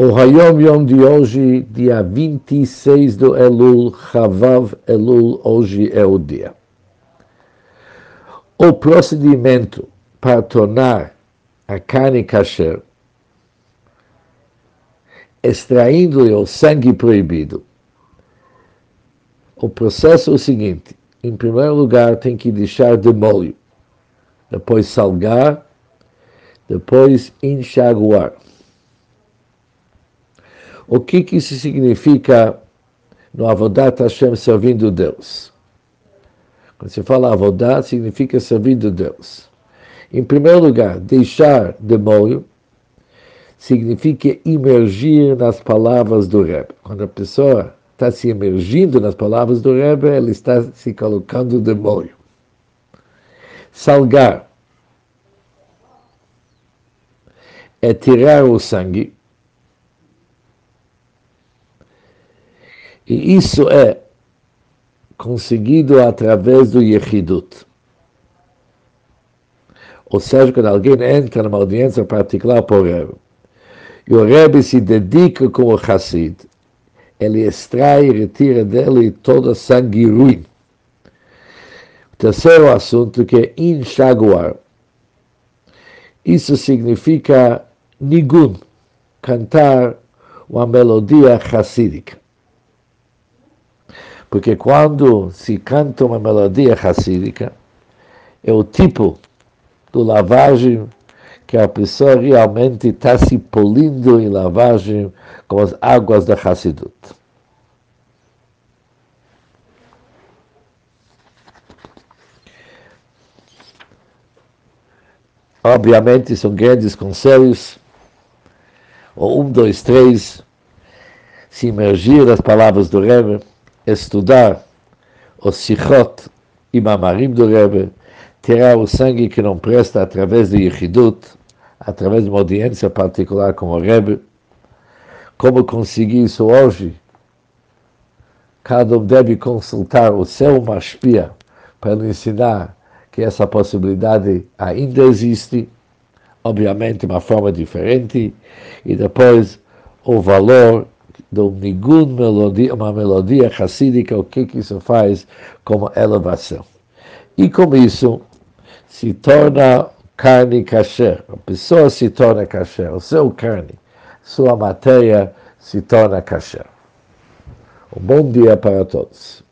O Hayom Yom de hoje, dia 26 do Elul, Chavav Elul, hoje é o dia. O procedimento para tornar a carne kasher, extraindo-lhe o sangue proibido. O processo é o seguinte: em primeiro lugar, tem que deixar de molho, depois salgar, depois enxaguar. O que, que isso significa no Avodat Hashem servindo Deus? Quando se fala Avodat, significa servindo Deus. Em primeiro lugar, deixar de molho significa imergir nas palavras do Rebbe. Quando a pessoa está se emergindo nas palavras do Rebbe, ela está se colocando de molho. Salgar é tirar o sangue E isso é conseguido através do Yechidut. Ou seja, quando alguém entra numa audiência particular para o Rebbe, e o Rebbe se dedica como Hassid, ele extrai e retira dele todo o sangue ruim. O terceiro assunto que é enxaguar. Isso significa nigun, cantar uma melodia hassídica. Porque quando se canta uma melodia racídica, é o tipo do lavagem que a pessoa realmente está se polindo em lavagem com as águas da Hassidut. Obviamente são grandes conselhos. O um, dois, três, se imergir nas palavras do Rebbe estudar o Sichot e Mamarim do Rebbe, tirar o sangue que não presta através do Yechidut, através de uma audiência particular com o Rebbe. Como conseguir isso hoje? Cada um deve consultar o seu Mashpia para lhe ensinar que essa possibilidade ainda existe, obviamente de uma forma diferente, e depois o valor do nigun melodia, uma melodia racídica, o que, que isso faz como elevação. E com isso se torna carne kasher, a pessoa se torna kasher, o seu carne, sua matéria se torna kasher. Um bom dia para todos.